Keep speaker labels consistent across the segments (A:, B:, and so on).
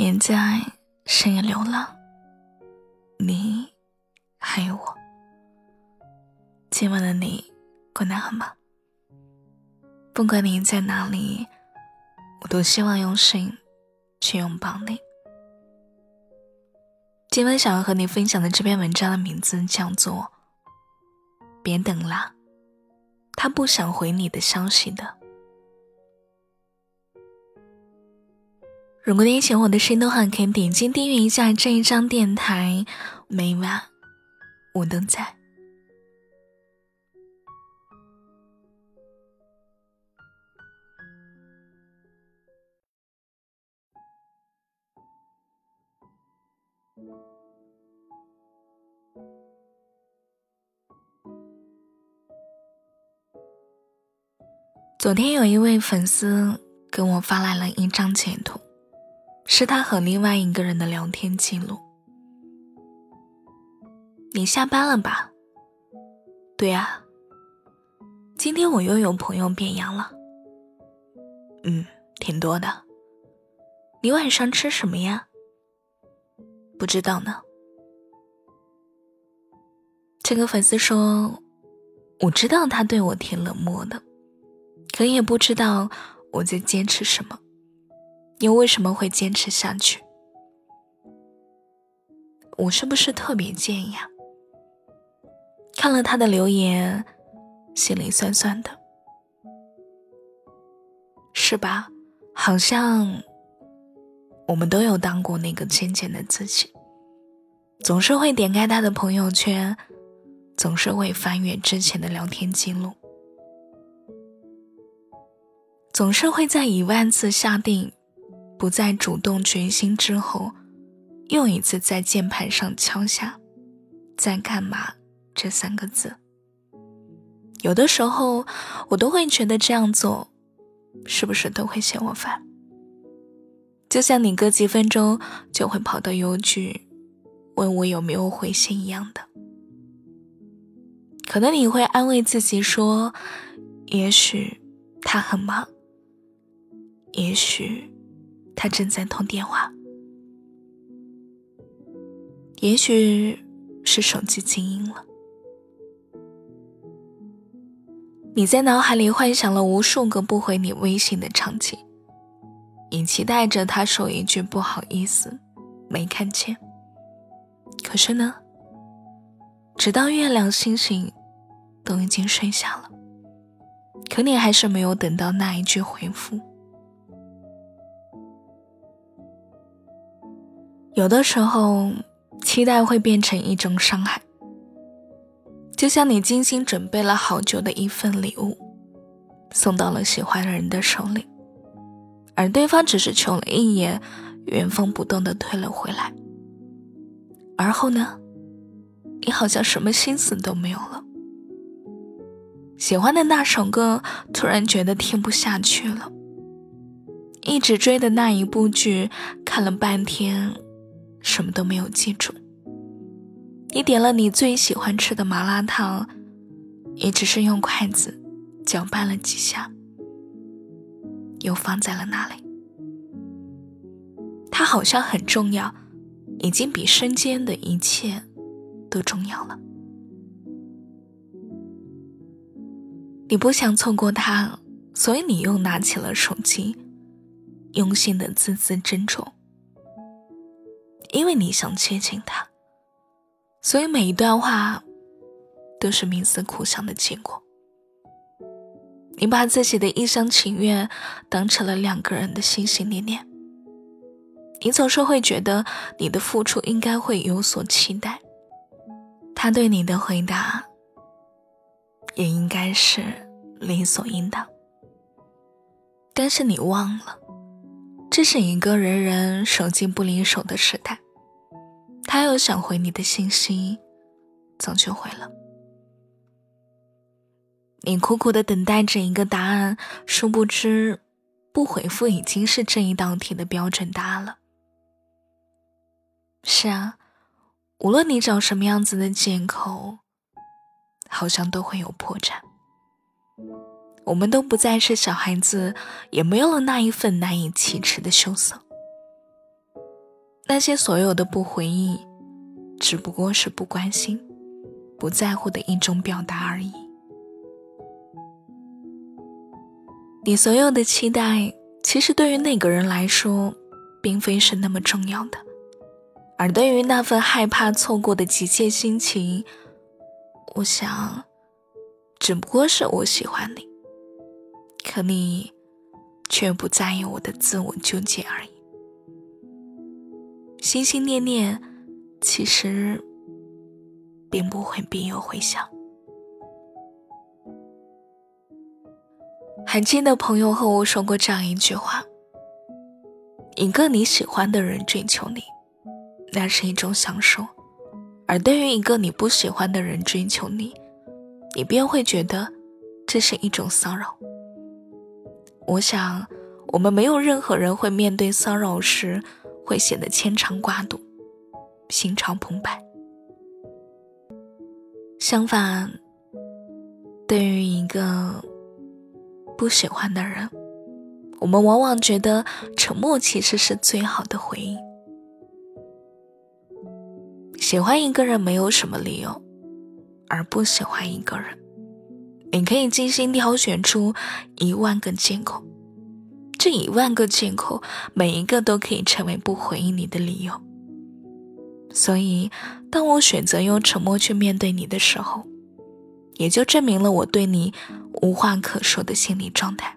A: 别在深夜流浪，你还有我。今晚的你过得好吗？不管你在哪里，我都希望用心去拥抱你。今晚想要和你分享的这篇文章的名字叫做《别等了》，他不想回你的消息的。如果你喜欢我的声音的话，可以点击订阅一下这一张电台，每晚我都在。昨天有一位粉丝给我发来了一张截图，是他和另外一个人的聊天记录。你下班了吧？对呀。今天我又有朋友变阳了。嗯，挺多的。你晚上吃什么呀？不知道呢。这个粉丝说：“我知道他对我挺冷漠的。”可也不知道我在坚持什么，你为什么会坚持下去？我是不是特别贱呀？看了他的留言，心里酸酸的，是吧？好像我们都有当过那个贱贱的自己，总是会点开他的朋友圈，总是会翻阅之前的聊天记录。总是会在一万次下定不再主动决心之后，又一次在键盘上敲下“在干嘛”这三个字。有的时候，我都会觉得这样做，是不是都会嫌我烦？就像你隔几分钟就会跑到邮局问我有没有回信一样的。可能你会安慰自己说，也许他很忙。也许他正在通电话，也许是手机静音了。你在脑海里幻想了无数个不回你微信的场景，你期待着他说一句不好意思，没看见。可是呢，直到月亮星星都已经睡下了，可你还是没有等到那一句回复。有的时候，期待会变成一种伤害。就像你精心准备了好久的一份礼物，送到了喜欢的人的手里，而对方只是瞅了一眼，原封不动的退了回来。而后呢，你好像什么心思都没有了。喜欢的那首歌，突然觉得听不下去了。一直追的那一部剧，看了半天。什么都没有记住。你点了你最喜欢吃的麻辣烫，也只是用筷子搅拌了几下，又放在了那里。它好像很重要，已经比身间的一切都重要了。你不想错过它，所以你又拿起了手机，用心的字字斟酌。因为你想接近他，所以每一段话都是冥思苦想的结果。你把自己的一厢情愿当成了两个人的心心念念。你总是会觉得你的付出应该会有所期待，他对你的回答也应该是理所应当。但是你忘了。这是一个人人手机不离手的时代，他有想回你的信息，早就回了。你苦苦的等待着一个答案，殊不知，不回复已经是这一道题的标准答案了。是啊，无论你找什么样子的借口，好像都会有破绽。我们都不再是小孩子，也没有了那一份难以启齿的羞涩。那些所有的不回应，只不过是不关心、不在乎的一种表达而已。你所有的期待，其实对于那个人来说，并非是那么重要的；而对于那份害怕错过的急切心情，我想，只不过是我喜欢你，可你却不在意我的自我纠结而已。心心念念，其实并不会必有回响。还记得朋友和我说过这样一句话：一个你喜欢的人追求你，那是一种享受；而对于一个你不喜欢的人追求你，你便会觉得这是一种骚扰。我想，我们没有任何人会面对骚扰时。会显得牵肠挂肚、心潮澎湃。相反，对于一个不喜欢的人，我们往往觉得沉默其实是最好的回应。喜欢一个人没有什么理由，而不喜欢一个人，你可以精心挑选出一万个借口。这一万个借口，每一个都可以成为不回应你的理由。所以，当我选择用沉默去面对你的时候，也就证明了我对你无话可说的心理状态。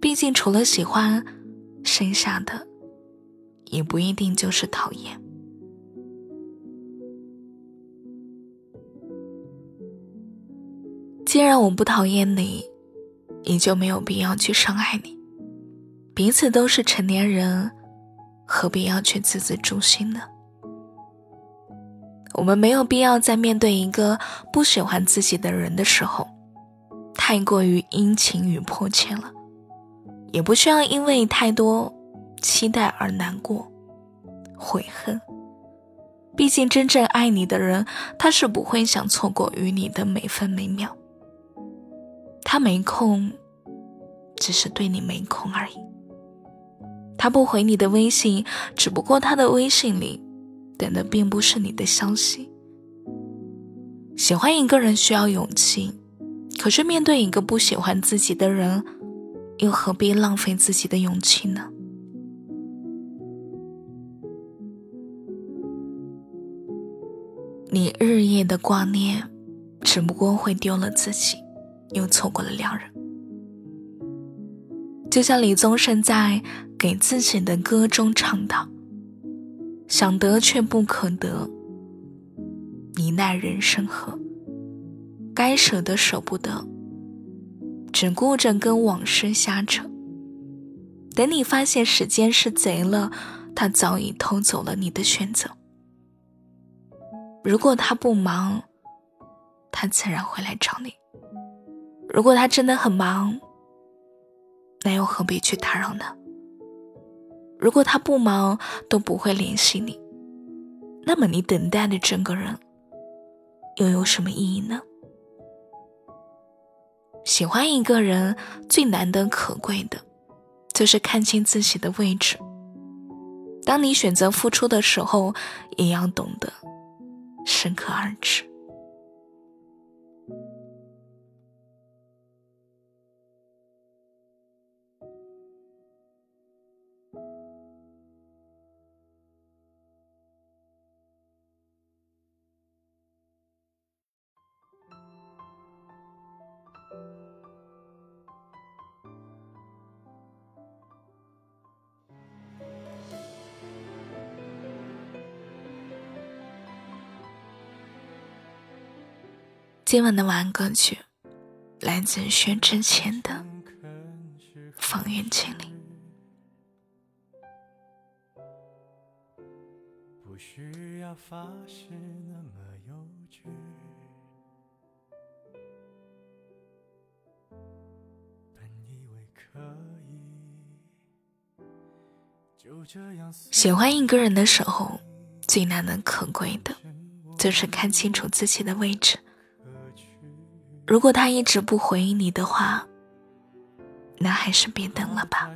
A: 毕竟，除了喜欢，剩下的也不一定就是讨厌。既然我不讨厌你。你就没有必要去伤害你，彼此都是成年人，何必要去字字诛心呢？我们没有必要在面对一个不喜欢自己的人的时候，太过于殷勤与迫切了，也不需要因为太多期待而难过、悔恨。毕竟，真正爱你的人，他是不会想错过与你的每分每秒。他没空，只是对你没空而已。他不回你的微信，只不过他的微信里等的并不是你的消息。喜欢一个人需要勇气，可是面对一个不喜欢自己的人，又何必浪费自己的勇气呢？你日夜的挂念，只不过会丢了自己。又错过了良人，就像李宗盛在给自己的歌中唱道：“想得却不可得，你奈人生何？该舍的舍不得，只顾着跟往事瞎扯。等你发现时间是贼了，他早已偷走了你的选择。如果他不忙，他自然会来找你。”如果他真的很忙，那又何必去打扰呢？如果他不忙都不会联系你，那么你等待的整个人又有什么意义呢？喜欢一个人最难得可贵的，就是看清自己的位置。当你选择付出的时候，也要懂得适可而止。今晚的晚安歌曲来自薛之谦的《方圆千里》。不需要发誓那么幼稚，本以为可以，就这样。喜欢一个人的时候，最难能可贵的，就是看清楚自己的位置。如果他一直不回应你的话，那还是别等了吧。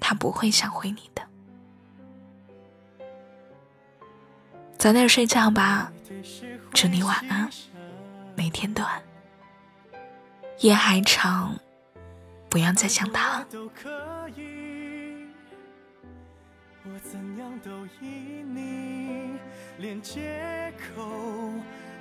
A: 他不会想回你的。
B: 早点睡觉吧，祝你晚安，每天都安。夜还长，不要再想他。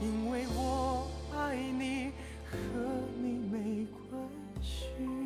B: 因为我爱你，和你没关系。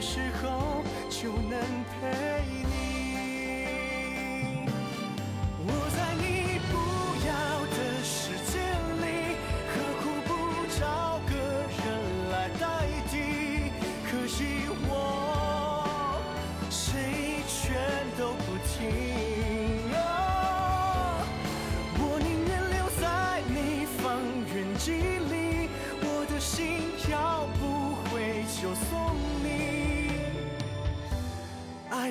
B: 时候就能陪你我在你不要的世界里何苦不找个人来代替可惜我谁劝都不听我宁愿留在你方圆几